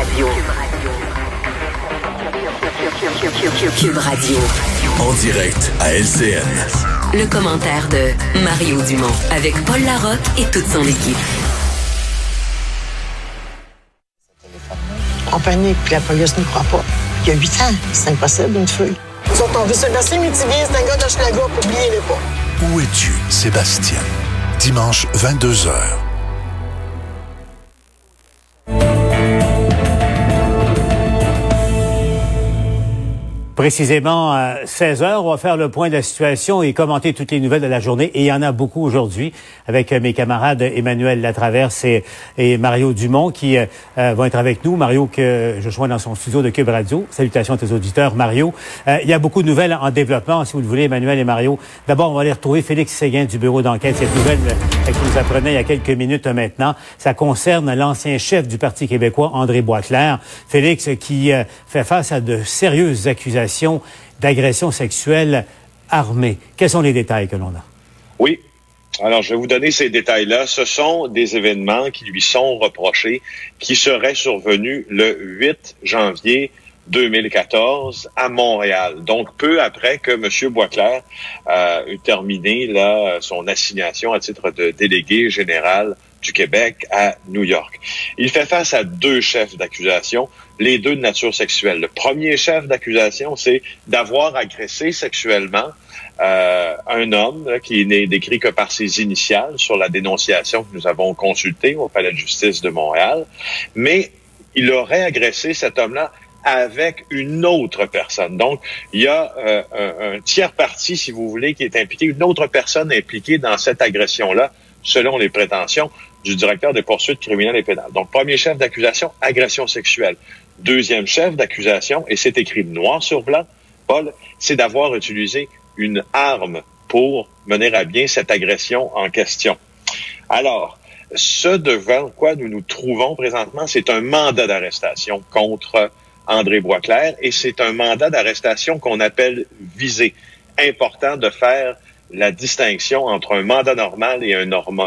Radio. Cube Radio. En direct à LCN. Le commentaire de Mario Dumont avec Paul Larocque et toute son équipe. En panique, puis la police ne croit pas. Il y a huit ans, c'est impossible, une feuille. Ils sont tombés sur Métivier, c'est un gars de Schlager, oubliez-le pas. Où es-tu, Sébastien? Dimanche 22h. Précisément à 16 heures, on va faire le point de la situation et commenter toutes les nouvelles de la journée. Et il y en a beaucoup aujourd'hui avec mes camarades Emmanuel Latraverse et, et Mario Dumont qui euh, vont être avec nous. Mario que je joins dans son studio de Cube Radio. Salutations à tes auditeurs. Mario, euh, il y a beaucoup de nouvelles en développement, si vous le voulez, Emmanuel et Mario. D'abord, on va aller retrouver Félix Séguin du bureau d'enquête. Cette nouvelle euh, nous apprenait il y a quelques minutes maintenant, ça concerne l'ancien chef du Parti québécois, André Boisclair. Félix qui fait face à de sérieuses accusations d'agression sexuelle armée. Quels sont les détails que l'on a? Oui. Alors, je vais vous donner ces détails-là. Ce sont des événements qui lui sont reprochés, qui seraient survenus le 8 janvier 2014 à Montréal. Donc, peu après que M. Boisclair a eu terminé là, son assignation à titre de délégué général du Québec à New York. Il fait face à deux chefs d'accusation, les deux de nature sexuelle. Le premier chef d'accusation, c'est d'avoir agressé sexuellement euh, un homme qui n'est décrit que par ses initiales sur la dénonciation que nous avons consultée au Palais de justice de Montréal. Mais il aurait agressé cet homme-là avec une autre personne. Donc, il y a euh, un, un tiers parti, si vous voulez, qui est impliqué, une autre personne impliquée dans cette agression-là, selon les prétentions du directeur des poursuites criminelles et pénales. Donc, premier chef d'accusation, agression sexuelle. Deuxième chef d'accusation, et c'est écrit noir sur blanc, Paul, c'est d'avoir utilisé une arme pour mener à bien cette agression en question. Alors, ce devant quoi nous nous trouvons présentement, c'est un mandat d'arrestation contre André Boisclair et c'est un mandat d'arrestation qu'on appelle visé. Important de faire la distinction entre un mandat normal et un,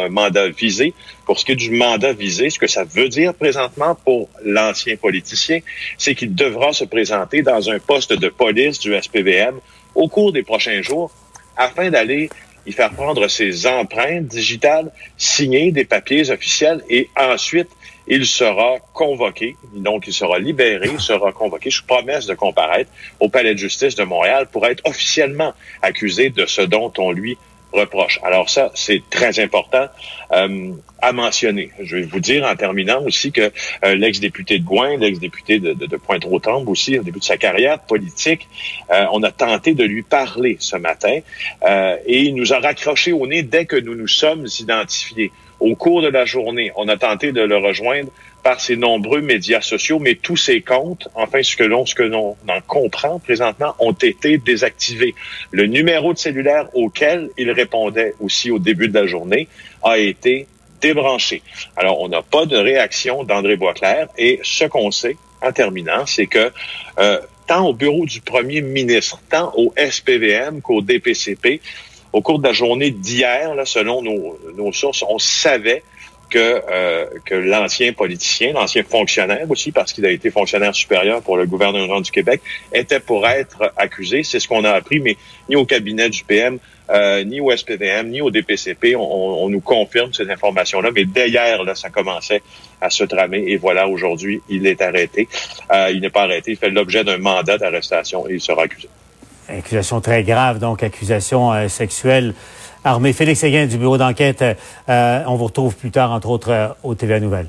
mandat visé. Pour ce qui est du mandat visé, ce que ça veut dire présentement pour l'ancien politicien, c'est qu'il devra se présenter dans un poste de police du SPVM au cours des prochains jours afin d'aller y faire prendre ses empreintes digitales, signer des papiers officiels et ensuite il sera convoqué, donc il sera libéré, il sera convoqué, je promesse de comparaître au Palais de justice de Montréal pour être officiellement accusé de ce dont on lui reproche. Alors ça, c'est très important euh, à mentionner. Je vais vous dire en terminant aussi que euh, l'ex-député de Gouin, l'ex-député de, Pointe-aux-Trembles aussi, au début de sa carrière politique, euh, on a tenté de lui parler ce matin et il nous a raccroché au nez dès que nous nous sommes identifiés. Au cours de la journée, on a tenté de le rejoindre par ses nombreux médias sociaux, mais tous ses comptes, enfin ce que l'on ce que l'on en comprend présentement, ont été désactivés. Le numéro de cellulaire auquel il répondait aussi au début de la journée a été débranché. Alors, on n'a pas de réaction d'André Boisclair et ce qu'on sait, en terminant, c'est que euh, tant au bureau du premier ministre, tant au SPVM qu'au DPCP, au cours de la journée d'hier, selon nos, sources, on savait que, euh, que l'ancien politicien, l'ancien fonctionnaire aussi, parce qu'il a été fonctionnaire supérieur pour le gouvernement du Québec, était pour être accusé. C'est ce qu'on a appris, mais ni au cabinet du PM, euh, ni au SPDM, ni au DPCP, on, nous confirme cette information-là. Mais dès hier, là, ça commençait à se tramer. Et voilà, aujourd'hui, il est arrêté. Euh, il n'est pas arrêté. Il fait l'objet d'un mandat d'arrestation et il sera accusé. Accusation très grave, donc accusation euh, sexuelle armée. Félix Séguin du bureau d'enquête, euh, on vous retrouve plus tard, entre autres, euh, au TVA Nouvelles.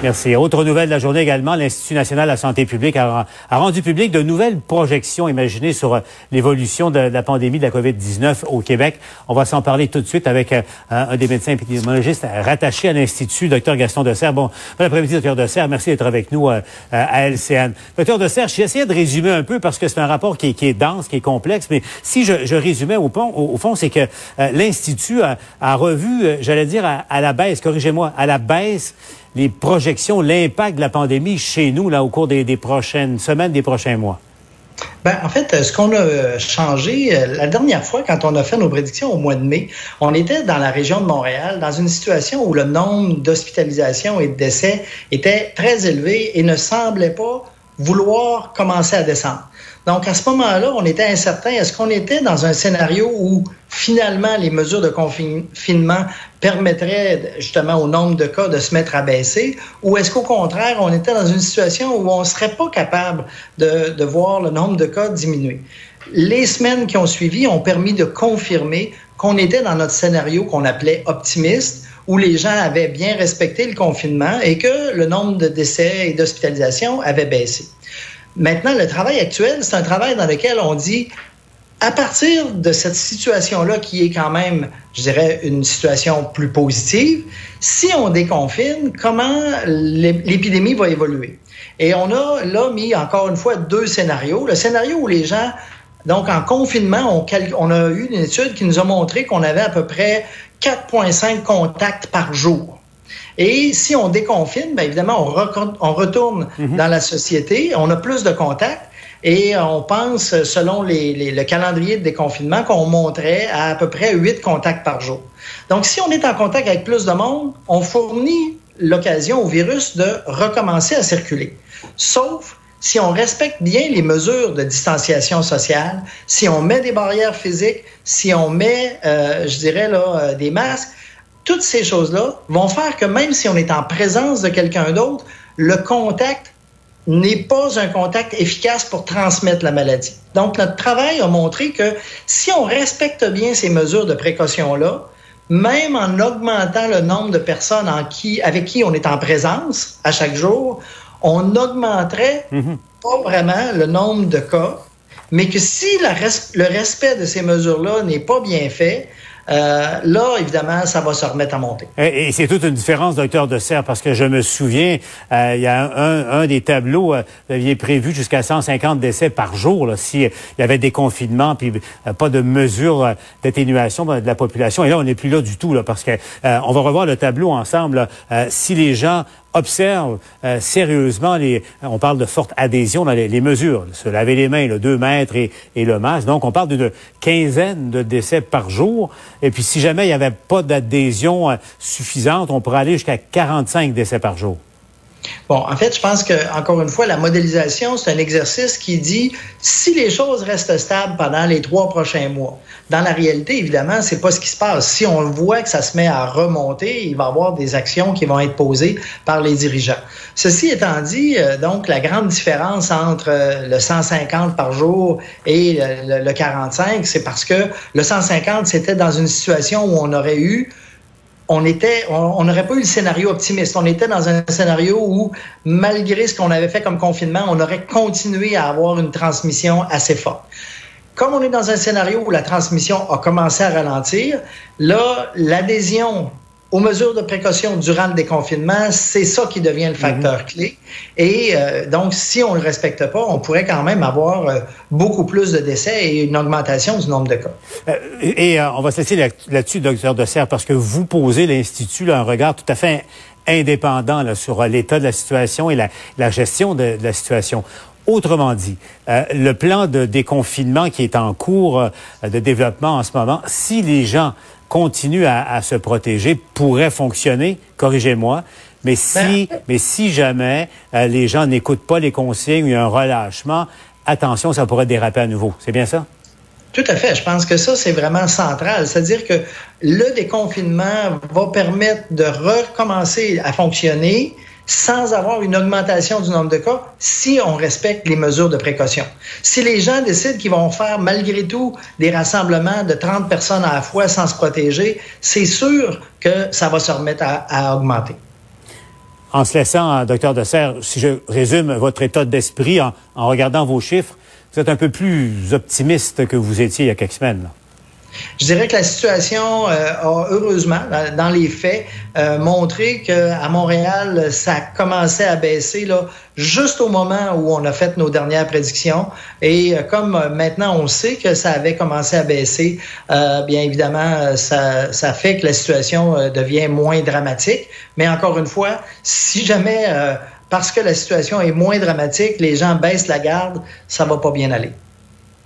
Merci. Autre nouvelle de la journée également, l'Institut national de la santé publique a, rendu public de nouvelles projections imaginées sur euh, l'évolution de, la pandémie de la COVID-19 au Québec. On va s'en parler tout de suite avec euh, un des médecins épidémiologistes rattachés à l'Institut, Dr Gaston Desserre. Bon, bon après-midi, Dr Desserre. Merci d'être avec nous euh, à LCN. Dr Desserre, j'ai essayé de résumer un peu parce que c'est un rapport qui, est dense, qui est complexe, mais si je, résumais au, fond, c'est que l'Institut a, revu, j'allais dire, à la baisse, corrigez-moi, à la baisse les projections, l'impact de la pandémie chez nous là, au cours des, prochaines semaines, des prochains mois? Ben, en fait, ce qu'on a changé, la dernière fois, quand on a fait nos prédictions au mois de mai, on était dans la région de Montréal, dans une situation où le nombre d'hospitalisations et de décès était très élevé et ne semblait pas vouloir commencer à descendre. Donc, à ce moment-là, on était incertain. Est-ce qu'on était dans un scénario où finalement les mesures de confinement permettraient justement au nombre de cas de se mettre à baisser? Ou est-ce qu'au contraire, on était dans une situation où on ne serait pas capable de, de voir le nombre de cas diminuer? Les semaines qui ont suivi ont permis de confirmer qu'on était dans notre scénario qu'on appelait optimiste, où les gens avaient bien respecté le confinement et que le nombre de décès et d'hospitalisations avait baissé. Maintenant, le travail actuel, c'est un travail dans lequel on dit, à partir de cette situation-là, qui est quand même, je dirais, une situation plus positive, si on déconfine, comment l'épidémie va évoluer? Et on a là mis encore une fois deux scénarios. Le scénario où les gens, donc en confinement, on, on a eu une étude qui nous a montré qu'on avait à peu près 4,5 contacts par jour. Et si on déconfine, bien évidemment, on, retourne mhm. dans la société, on a plus de contacts. Et on pense, selon le calendrier de déconfinement, qu'on montrait à à peu près huit contacts par jour. Donc, si on est en contact avec plus de monde, on fournit l'occasion au virus de recommencer à circuler. Sauf si on respecte bien les mesures de distanciation sociale, si on met des barrières physiques, si on met, euh, je dirais, là, euh, des masques, toutes ces choses-là vont faire que même si on est en présence de quelqu'un d'autre, le contact n'est pas un contact efficace pour transmettre la maladie. Donc, notre travail a montré que si on respecte bien ces mesures de précaution-là, même en augmentant le nombre de personnes en qui, avec qui on est en présence à chaque jour, on augmenterait mhm. pas vraiment le nombre de cas, mais que si le respect de ces mesures-là n'est pas bien fait, euh, là, évidemment, ça va se remettre à monter. Et, c'est toute une différence, docteur de Serre, parce que je me souviens, euh, il y a un, des tableaux, euh, vous aviez prévu jusqu'à 150 décès par jour, s'il y avait des confinements, puis pas de mesures d'atténuation de la population. Et là, on n'est plus là du tout, là, parce que on va revoir le tableau ensemble. si les gens observe euh, sérieusement les. On parle de forte adhésion dans les, mesures, se laver les mains, le 2 mètres et, le masque. Donc, on parle d'une quinzaine de décès par jour. Et puis, si jamais il n'y avait pas d'adhésion euh, suffisante, on pourrait aller jusqu'à 45 décès par jour. Bon, en fait, je pense que encore une fois, la modélisation, c'est un exercice qui dit si les choses restent stables pendant les trois prochains mois. Dans la réalité, évidemment, c'est pas ce qui se passe. Si on voit que ça se met à remonter, il va y avoir des actions qui vont être posées par les dirigeants. Ceci étant dit, euh, donc la grande différence entre euh, le 150 par jour et le, le 45, c'est parce que le 150, c'était dans une situation où on aurait eu on était, on n'aurait pas eu le scénario optimiste. On était dans un scénario où, malgré ce qu'on avait fait comme confinement, on aurait continué à avoir une transmission assez forte. Comme on est dans un scénario où la transmission a commencé à ralentir, là, l'adhésion aux mesures de précaution durant le déconfinement, c'est ça qui devient le facteur mhm. clé. Et euh, donc, si on ne le respecte pas, on pourrait quand même avoir euh, beaucoup plus de décès et une augmentation du nombre de cas. Euh, et on va se laisser là-dessus, docteur Dessert, parce que vous posez l'Institut un regard tout à fait indépendant là, sur l'état de la situation et la, la gestion de, de, la situation. Autrement dit, le plan de déconfinement qui est en cours de développement en ce moment, si les gens continue à, se protéger pourrait fonctionner, corrigez-moi, mais si, ben, mais si jamais euh, les gens n'écoutent pas les consignes, il y a un relâchement, attention, ça pourrait déraper à nouveau. C'est bien ça? Tout à fait. Je pense que ça, c'est vraiment central. C'est-à-dire que le déconfinement va permettre de recommencer à fonctionner sans avoir une augmentation du nombre de cas si on respecte les mesures de précaution. Si les gens décident qu'ils vont faire malgré tout des rassemblements de 30 personnes à la fois sans se protéger, c'est sûr que ça va se remettre à, augmenter. En se laissant, docteur Dessert, si je résume votre état d'esprit en, regardant vos chiffres, vous êtes un peu plus optimiste que vous étiez il y a quelques semaines. Je dirais que la situation euh, a heureusement, dans, les faits, euh, montré qu'à Montréal, ça commençait à baisser là, juste au moment où on a fait nos dernières prédictions. Et euh, comme maintenant on sait que ça avait commencé à baisser, bien évidemment, ça, ça fait que la situation devient moins dramatique. Mais encore une fois, si jamais parce que la situation est moins dramatique, les gens baissent la garde, ça va pas bien aller.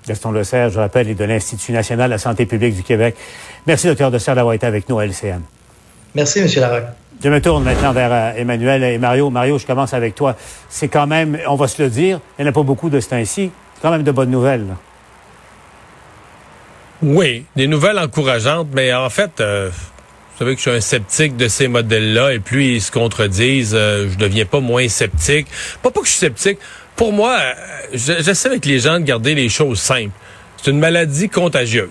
Gaston Lesserre, je rappelle, est de l'Institut national de la santé publique du Québec. Merci, docteur Desserre, d'avoir été avec nous à LCN. Merci, M. Larocque. Je me tourne maintenant vers euh, Emmanuel et Mario. Mario, je commence avec toi. C'est quand même, on va se le dire, il n'y en a pas beaucoup de ce temps-ci. quand même de bonnes nouvelles. Oui, des nouvelles encourageantes, mais en fait, euh, vous savez que je suis un sceptique de ces modèles-là, et plus ils se contredisent, euh, je deviens pas moins sceptique. Pas pas que je suis sceptique. Pour moi, j'essaie avec les gens de garder les choses simples. C'est une maladie contagieuse.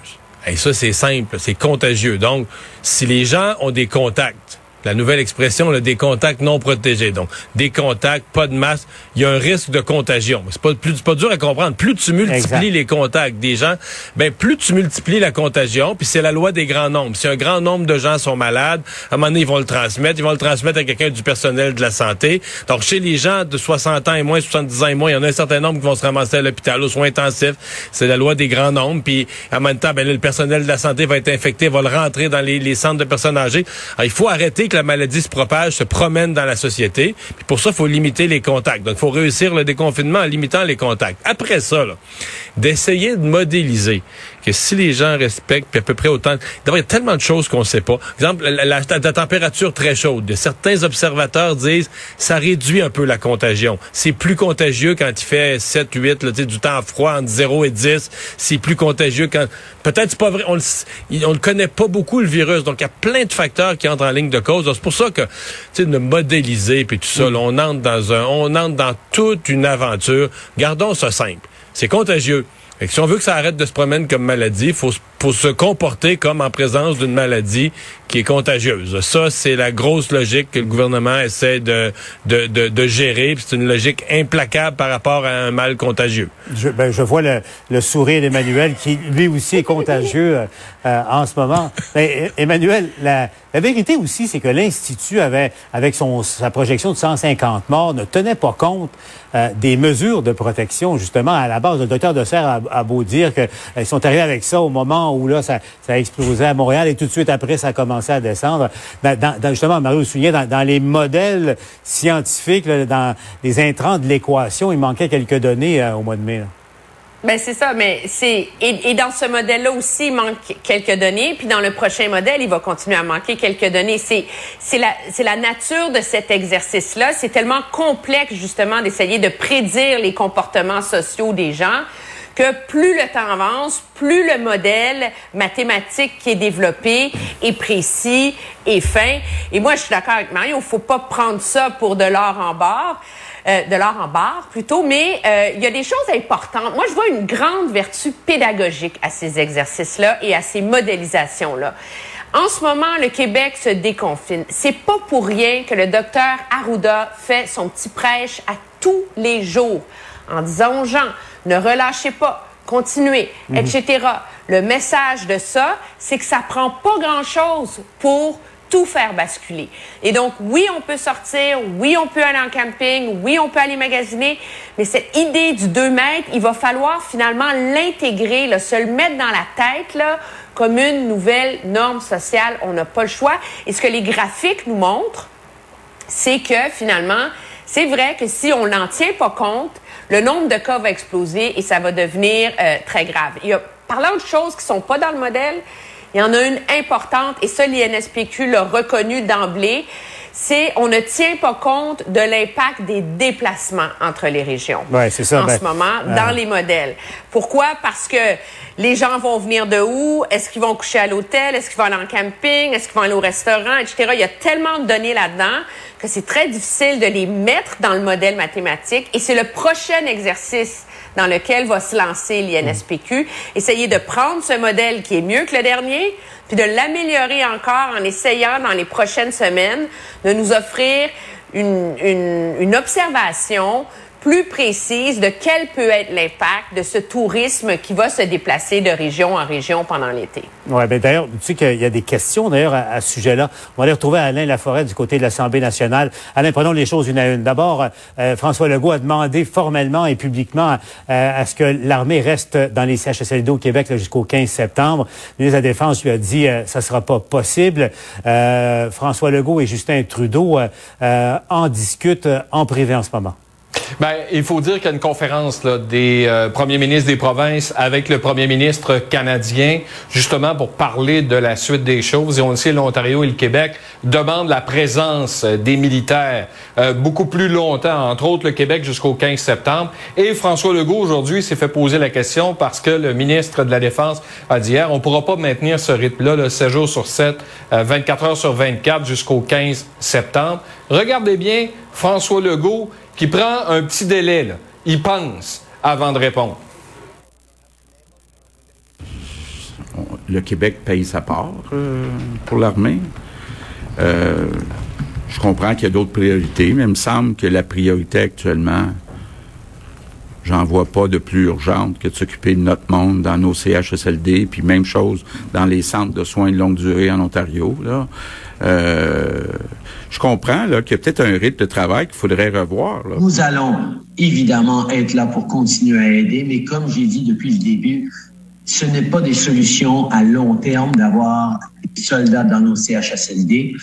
Et ça, c'est simple, c'est contagieux. Donc, si les gens ont des contacts, la nouvelle expression, là, des contacts non protégés. Donc, des contacts, pas de masque, il y a un risque de contagion. C'est pas, plus, pas dur à comprendre. Plus tu multiplies les contacts des gens, ben plus tu multiplies la contagion. Puis c'est la loi des grands nombres. Si un grand nombre de gens sont malades, à un moment donné, ils vont le transmettre. Ils vont le transmettre à quelqu'un du personnel de la santé. Donc, chez les gens de 60 ans et moins, 70 ans et moins, il y en a un certain nombre qui vont se ramasser à l'hôpital aux soins intensifs. C'est la loi des grands nombres. Puis, en même temps, ben, le personnel de la santé va être infecté, va le rentrer dans les, les centres de personnes âgées. Alors, il faut arrêter la maladie se propage, se promène dans la société. Puis pour ça, il faut limiter les contacts. Donc, il faut réussir le déconfinement en limitant les contacts. Après ça, d'essayer de modéliser que si les gens respectent, puis à peu près autant... Il y a tellement de choses qu'on ne sait pas. Par exemple, la, température très chaude. Certains observateurs disent ça réduit un peu la contagion. C'est plus contagieux quand il fait 7, 8, là, du temps froid entre 0 et 10. C'est plus contagieux quand... Peut-être c'est pas vrai. On le, on le connaît pas beaucoup, le virus. Donc, il y a plein de facteurs qui entrent en ligne de cause. C'est pour ça que, tu sais, de modéliser, puis tout ça, on entre dans un... On entre dans toute une aventure. Gardons ça simple. C'est contagieux. Et si on veut que ça arrête de se promener comme maladie, il faut, faut, se comporter comme en présence d'une maladie qui est contagieuse. Ça, c'est la grosse logique que le gouvernement essaie de, de, de, de gérer. C'est une logique implacable par rapport à un mal contagieux. Je, ben, je vois le, le sourire d'Emmanuel qui, lui aussi, est contagieux euh, euh, en ce moment. Ben, Emmanuel, la, la vérité aussi, c'est que l'Institut avait, avec son, sa projection de 150 morts, ne tenait pas compte euh, des mesures de protection, justement, à la base. Le docteur de a, a beau dire qu'ils sont arrivés avec ça au moment où là, ça, ça a explosé à Montréal et tout de suite après, ça a commencé à descendre. Dans, dans, justement, Mario soulignait, dans, dans les modèles scientifiques, dans les intrants de l'équation, il manquait quelques données euh, au mois de mai. Là. Ben c'est ça, mais c'est et, et, dans ce modèle-là aussi il manque quelques données, puis dans le prochain modèle il va continuer à manquer quelques données. C'est c'est la c'est la nature de cet exercice-là. C'est tellement complexe justement d'essayer de prédire les comportements sociaux des gens plus le temps avance, plus le modèle mathématique qui est développé est précis et fin. Et moi je suis d'accord avec Mario, il faut pas prendre ça pour de l'or en barre. Euh, de l'art en barre plutôt, mais euh, il y a des choses importantes. Moi, je vois une grande vertu pédagogique à ces exercices-là et à ces modélisations-là. En ce moment, le Québec se déconfine. C'est pas pour rien que le docteur Arruda fait son petit prêche à tous les jours en disant aux gens ne relâchez pas, continuez, mhm. etc. Le message de ça, c'est que ça prend pas grand-chose pour tout faire basculer. Et donc, oui, on peut sortir, oui, on peut aller en camping, oui, on peut aller magasiner, mais cette idée du 2 mètres, il va falloir finalement l'intégrer, se le mettre dans la tête, là, comme une nouvelle norme sociale. On n'a pas le choix. Et ce que les graphiques nous montrent, c'est que finalement, c'est vrai que si on n'en tient pas compte, le nombre de cas va exploser et ça va devenir euh, très grave. Il y a, parlant de choses qui sont pas dans le modèle, il y en a une importante, et ça, l'INSPQ l'a reconnu d'emblée, c'est on ne tient pas compte de l'impact des déplacements entre les régions. Ouais, c'est ça. En ben, ce moment, dans les modèles. Pourquoi? Parce que les gens vont venir de où? Est-ce qu'ils vont coucher à l'hôtel? Est-ce qu'ils vont aller en camping? Est-ce qu'ils vont aller au restaurant? Etc. Il y a tellement de données là-dedans que c'est très difficile de les mettre dans le modèle mathématique. Et c'est le prochain exercice dans lequel va se lancer l'INSPQ. Essayer de prendre ce modèle qui est mieux que le dernier, puis de l'améliorer encore en essayant dans les prochaines semaines de nous offrir une, une, une observation plus précise de quel peut être l'impact de ce tourisme qui va se déplacer de région en région pendant l'été. Oui, bien d'ailleurs, tu sais qu'il y a des questions d'ailleurs à, ce sujet-là. On va aller retrouver Alain Laforêt du côté de l'Assemblée nationale. Alain, prenons les choses une à une. D'abord, euh, François Legault a demandé formellement et publiquement euh, à ce que l'armée reste dans les CHSLD au Québec jusqu'au 15 septembre. Le ministre de la Défense lui a dit que ça sera pas possible. François Legault et Justin Trudeau en discutent en privé en ce moment. Ben, il faut dire qu'il y a une conférence là, des euh, premiers ministres des provinces avec le premier ministre canadien, justement pour parler de la suite des choses. Et on le sait, l'Ontario et le Québec demandent la présence des militaires euh, beaucoup plus longtemps, entre autres le Québec jusqu'au 15 septembre. Et François Legault, aujourd'hui, s'est fait poser la question parce que le ministre de la Défense a dit hier, on pourra pas maintenir ce rythme-là, le 7 jours sur 7, 24 euh, heures sur 24 jusqu'au 15 septembre. Regardez bien, François Legault, qui prend un petit délai, là. il pense avant de répondre. Le Québec paye sa part euh, pour l'armée. Euh, je comprends qu'il y a d'autres priorités, mais il me semble que la priorité actuellement, j'en vois pas de plus urgente que de s'occuper de notre monde dans nos CHSLD, puis même chose dans les centres de soins de longue durée en Ontario. Là. Euh, je comprends qu'il y a peut-être un rythme de travail qu'il faudrait revoir. Nous allons évidemment être là pour continuer à aider, mais comme j'ai dit depuis le début, ce n'est pas des solutions à long terme d'avoir des soldats dans nos CHSLD.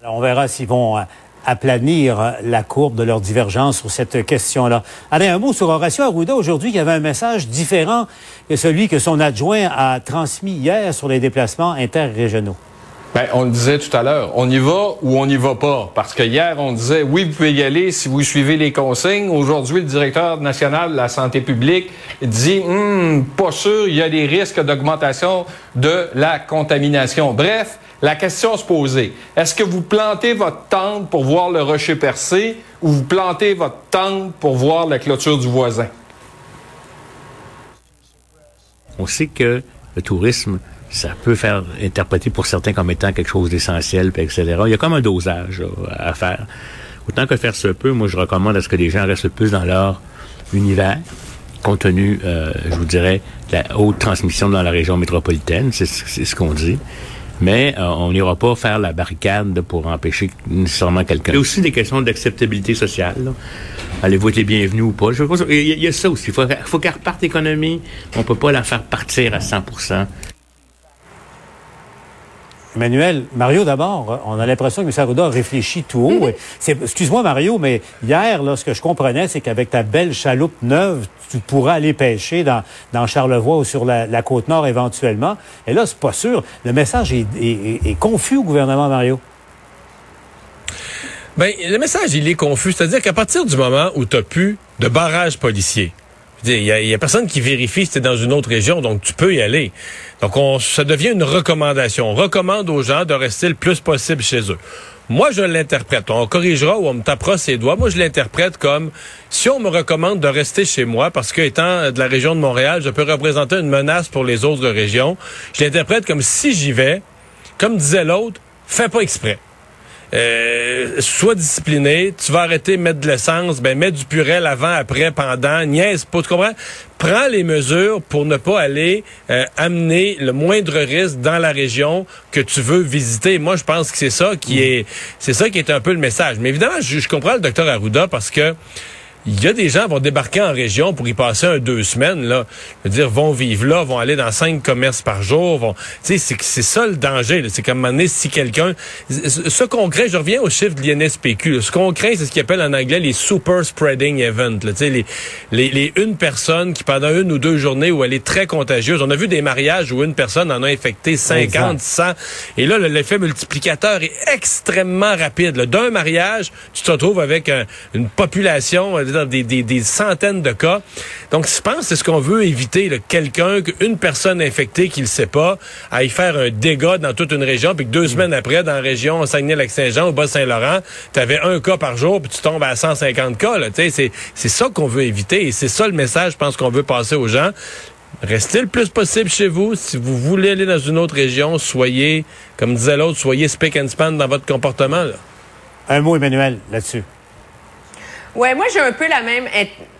Alors on verra s'ils vont euh, aplanir la courbe de leur divergence sur cette question-là. Allez, un mot sur Horacio Arruda aujourd'hui qui avait un message différent que celui que son adjoint a transmis hier sur les déplacements interrégionaux. Ben, on le disait tout à l'heure, on y va ou on n'y va pas. Parce que hier, on disait, oui, vous pouvez y aller si vous suivez les consignes. Aujourd'hui, le directeur national de la santé publique dit, hum, pas sûr, il y a des risques d'augmentation de la contamination. Bref, la question se posait, est-ce que vous plantez votre tente pour voir le rocher percé ou vous plantez votre tente pour voir la clôture du voisin? On sait que le tourisme ça peut faire interpréter pour certains comme étant quelque chose d'essentiel, etc. Il y a comme un dosage à faire. Autant que faire se peut, moi je recommande à ce que les gens restent le plus dans leur univers, compte tenu, euh, je vous dirais, de la haute transmission dans la région métropolitaine, c'est ce qu'on dit. Mais euh, on n'ira pas faire la barricade pour empêcher nécessairement quelqu'un. Il y a aussi des questions d'acceptabilité sociale. Allez-vous être les bienvenus ou pas? il, y a, ça aussi. Il faut, faut qu'elle reparte l'économie. On peut pas la faire partir à 100 Emmanuel, Mario d'abord, on a l'impression que M. Arruda a réfléchi tout haut. Excuse-moi Mario, mais hier, là, ce que je comprenais, c'est qu'avec ta belle chaloupe neuve, tu pourras aller pêcher dans, dans Charlevoix ou sur la, côte nord éventuellement. Et là, c'est pas sûr. Le message est, est confus au gouvernement, Mario. Bien, le message, il est confus. C'est-à-dire qu'à partir du moment où tu n'as plus de barrage policier, il y, a, personne qui vérifie si tu dans une autre région, donc tu peux y aller. Donc, on, ça devient une recommandation. On recommande aux gens de rester le plus possible chez eux. Moi, je l'interprète. On corrigera ou on me tapera ses doigts. Moi, je l'interprète comme si on me recommande de rester chez moi parce que étant de la région de Montréal, je peux représenter une menace pour les autres régions. Je l'interprète comme si j'y vais, comme disait l'autre, fais pas exprès. Euh, sois discipliné, tu vas arrêter de mettre de l'essence, ben mets du purel avant, après, pendant, niaise pas, tu comprends? Prends les mesures pour ne pas aller euh, amener le moindre risque dans la région que tu veux visiter. Moi, je pense que c'est ça qui mm. est, c'est ça qui est un peu le message. Mais évidemment, je, je comprends le docteur Arruda parce que il y a des gens qui vont débarquer en région pour y passer un deux semaines là, je veux dire vont vivre là, vont aller dans cinq commerces par jour, vont tu sais c'est ça le danger, c'est comme donné, si quelqu'un ce qu'on craint, je reviens au chiffre de l'INSPQ, ce qu'on craint c'est ce qu'ils appellent en anglais les super spreading events, tu sais les, les les une personne qui pendant une ou deux journées où elle est très contagieuse, on a vu des mariages où une personne en a infecté 50, 100 et là l'effet multiplicateur est extrêmement rapide. D'un mariage, tu te retrouves avec une population des, des, centaines de cas. Donc, je pense que c'est ce qu'on veut éviter, quelqu'un, une personne infectée qui ne le sait pas, à y faire un dégât dans toute une région, puis que deux mm. semaines après, dans la région Saguenay-Lac-Saint-Jean, au Bas-Saint-Laurent, tu avais un cas par jour, puis tu tombes à 150 cas. C'est ça qu'on veut éviter, et c'est ça le message, je pense, qu'on veut passer aux gens. Restez le plus possible chez vous. Si vous voulez aller dans une autre région, soyez, comme disait l'autre, soyez spick and span dans votre comportement. Un mot, Emmanuel, là-dessus. Ouais, moi j'ai un peu la même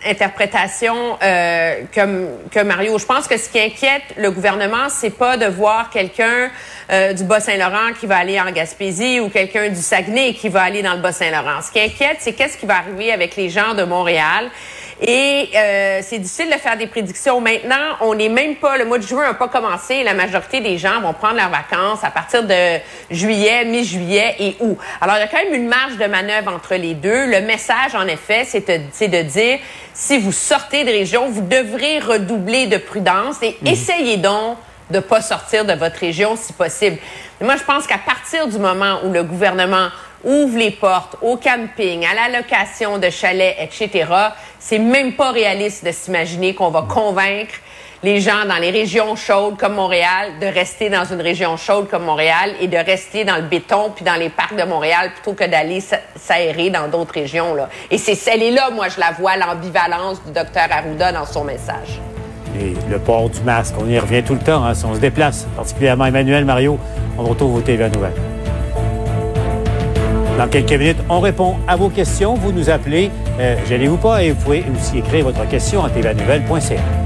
interprétation euh, que, que Mario. Je pense que ce qui inquiète le gouvernement, c'est pas de voir quelqu'un euh, du Bas-Saint-Laurent qui va aller en Gaspésie ou quelqu'un du Saguenay qui va aller dans le Bas-Saint-Laurent. Ce qui inquiète, c'est qu'est-ce qui va arriver avec les gens de Montréal. Et euh, c'est difficile de faire des prédictions. Maintenant, on n'est même pas, le mois de juin n'a pas commencé. La majorité des gens vont prendre leurs vacances à partir de juillet, mi-juillet et août. Alors, il y a quand même une marge de manœuvre entre les deux. Le message, en effet, c'est de, dire, si vous sortez de région, vous devrez redoubler de prudence et mhm. essayez donc de pas sortir de votre région si possible. moi, je pense qu'à partir du moment où le gouvernement ouvre les portes au camping, à la location de chalets, etc., c'est même pas réaliste de s'imaginer qu'on va convaincre les gens dans les régions chaudes comme Montréal de rester dans une région chaude comme Montréal et de rester dans le béton puis dans les parcs de Montréal plutôt que d'aller s'aérer dans d'autres régions. Là. Et c'est celle là, moi, je la vois, l'ambivalence du docteur Arruda dans son message. Et le port du masque, on y revient tout le temps, hein, si on se déplace, particulièrement Emmanuel, Mario, on retrouve vos TV Nouvelles. Dans quelques minutes, on répond à vos questions. Vous nous appelez, euh, gênez-vous pas, et vous pouvez aussi écrire votre question à tvanouvelle.ca.